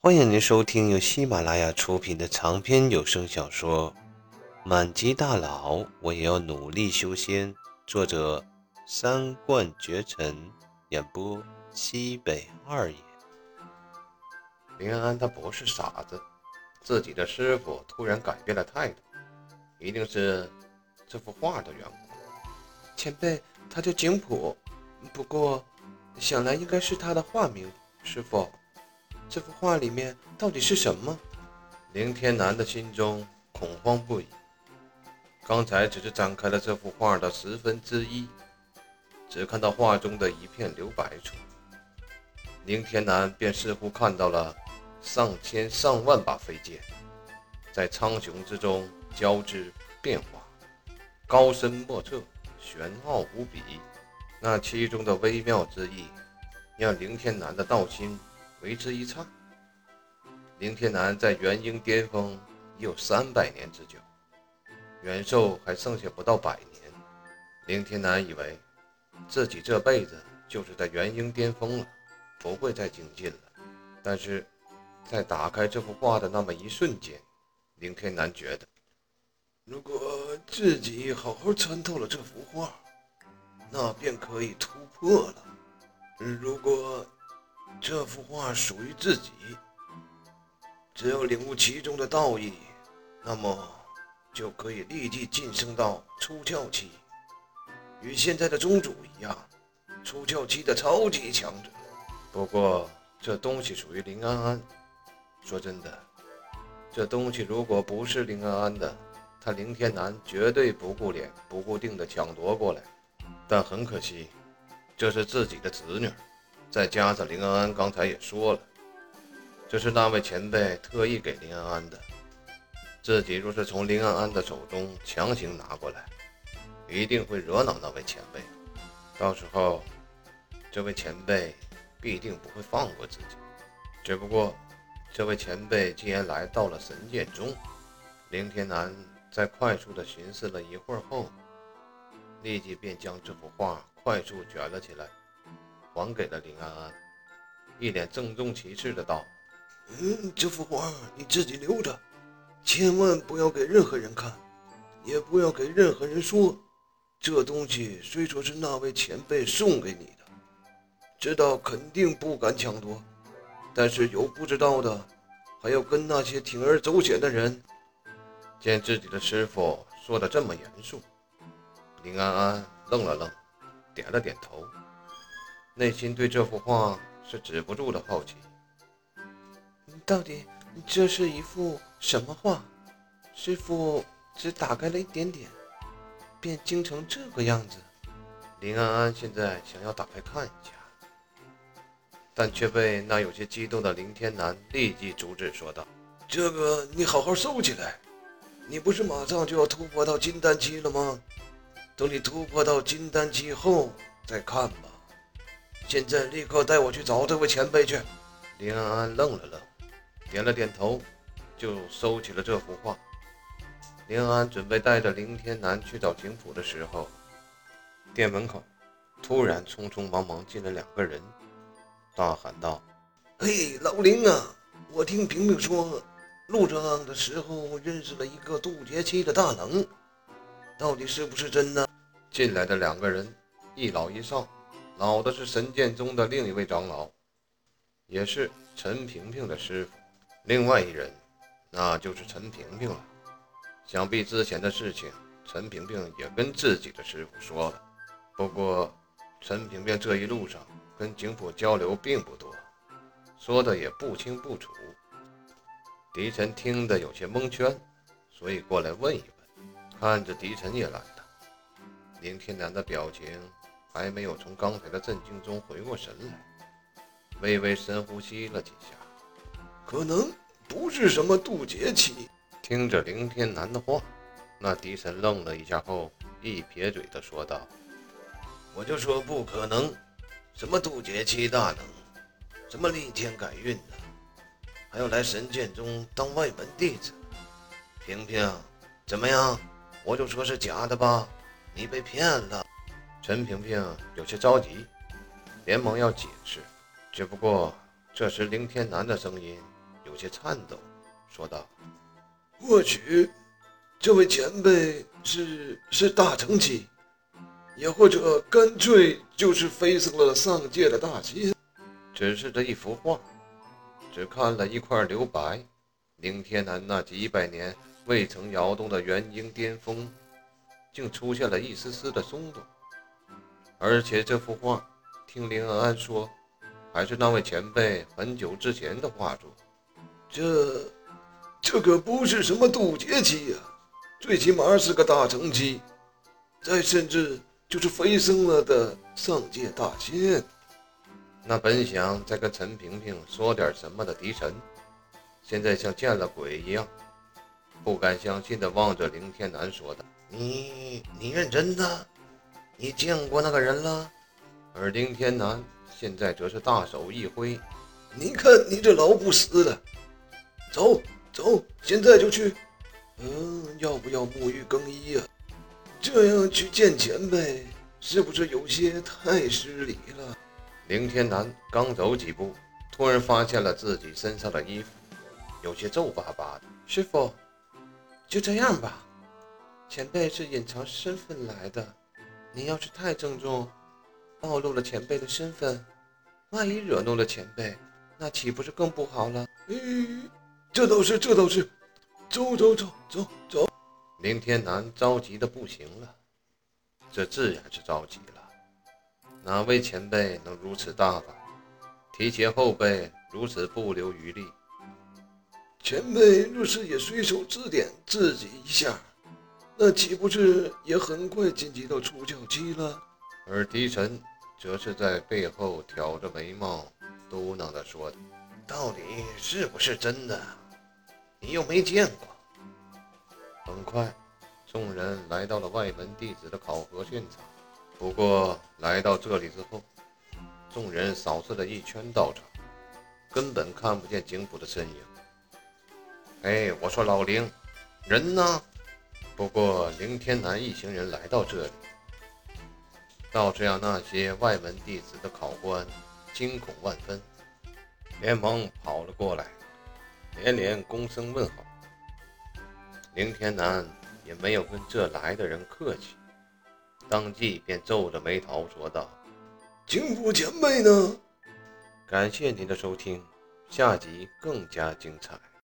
欢迎您收听由喜马拉雅出品的长篇有声小说《满级大佬我也要努力修仙》，作者三冠绝尘，演播西北二爷。林安安他不是傻子，自己的师傅突然改变了态度，一定是这幅画的缘故。前辈，他叫景普，不过想来应该是他的化名。师傅。这幅画里面到底是什么？林天南的心中恐慌不已。刚才只是展开了这幅画的十分之一，只看到画中的一片留白处，林天南便似乎看到了上千上万把飞剑在苍穹之中交织变化，高深莫测，玄奥无比。那其中的微妙之意，让林天南的道心。为之一颤。林天南在元婴巅峰已有三百年之久，元寿还剩下不到百年。林天南以为自己这辈子就是在元婴巅峰了，不会再精进了。但是在打开这幅画的那么一瞬间，林天南觉得，如果自己好好参透了这幅画，那便可以突破了。如果……这幅画属于自己，只要领悟其中的道义，那么就可以立即晋升到出窍期，与现在的宗主一样，出窍期的超级强者。不过这东西属于林安安，说真的，这东西如果不是林安安的，他林天南绝对不顾脸不顾腚的抢夺过来。但很可惜，这是自己的子女。再加上林安安刚才也说了，这是那位前辈特意给林安安的。自己若是从林安安的手中强行拿过来，一定会惹恼那位前辈。到时候，这位前辈必定不会放过自己。只不过，这位前辈既然来到了神剑中，林天南在快速的寻思了一会儿后，立即便将这幅画快速卷了起来。还给了林安安，一脸郑重其事的道：“嗯，这幅画你自己留着，千万不要给任何人看，也不要给任何人说。这东西虽说是那位前辈送给你的，知道肯定不敢抢夺，但是有不知道的，还要跟那些铤而走险的人。”见自己的师傅说的这么严肃，林安安愣了愣，点了点头。内心对这幅画是止不住的好奇，到底这是一幅什么画？师傅只打开了一点点，便惊成这个样子。林安安现在想要打开看一下，但却被那有些激动的林天南立即阻止，说道：“这个你好好收起来，你不是马上就要突破到金丹期了吗？等你突破到金丹期后再看吧。”现在立刻带我去找这位前辈去。林安安愣了愣，点了点头，就收起了这幅画。林安安准备带着林天南去找景府的时候，店门口突然匆匆忙忙进来两个人，大喊道：“嘿，老林啊，我听平平说，路上的时候认识了一个渡劫期的大能，到底是不是真的？”进来的两个人，一老一少。老的是神剑宗的另一位长老，也是陈萍萍的师傅。另外一人，那就是陈萍萍了。想必之前的事情，陈萍萍也跟自己的师傅说了。不过，陈萍萍这一路上跟景府交流并不多，说的也不清不楚。狄晨听得有些蒙圈，所以过来问一问。看着狄晨也来了，林天南的表情。还没有从刚才的震惊中回过神来，微微深呼吸了几下，可能不是什么渡劫期。听着林天南的话，那狄神愣了一下后，一撇嘴的说道：“我就说不可能，什么渡劫期大能，什么逆天改运的，还要来神剑宗当外门弟子。萍萍，怎么样？我就说是假的吧，你被骗了。”陈萍萍有些着急，连忙要解释。只不过这时林天南的声音有些颤抖，说道：“或许这位前辈是是大成期，也或者干脆就是飞升了上界的大仙。”只是这一幅画，只看了一块留白，林天南那几百年未曾摇动的元婴巅峰，竟出现了一丝丝的松动。而且这幅画，听林安安说，还是那位前辈很久之前的画作。这，这可不是什么渡劫期呀，最起码是个大成期，再甚至就是飞升了的上界大仙。那本想再跟陈萍萍说点什么的狄晨，现在像见了鬼一样，不敢相信地望着林天南说道：“你，你认真的？”你见过那个人了？而林天南现在则是大手一挥：“你看你这老不死的，走走，现在就去。嗯，要不要沐浴更衣啊？这样去见前辈，是不是有些太失礼了？”林天南刚走几步，突然发现了自己身上的衣服有些皱巴巴的。师傅，就这样吧。前辈是隐藏身份来的。你要是太郑重，暴露了前辈的身份，万一惹怒了前辈，那岂不是更不好了？咦，这倒是，这倒是。走走走走走。林天南着急的不行了，这自然是着急了。哪位前辈能如此大方，提携后辈如此不留余力？前辈若是也随手指点自己一下。那岂不是也很快晋级到出教期了？而狄晨则是在背后挑着眉毛，嘟囔着说：“到底是不是真的？你又没见过。”很快，众人来到了外门弟子的考核现场。不过来到这里之后，众人扫视了一圈道场，根本看不见景府的身影。哎，我说老林，人呢？不过，凌天南一行人来到这里，倒是让那些外门弟子的考官惊恐万分，连忙跑了过来，连连躬身问好。凌天南也没有跟这来的人客气，当即便皱着眉头说道：“景府前辈呢？”感谢您的收听，下集更加精彩。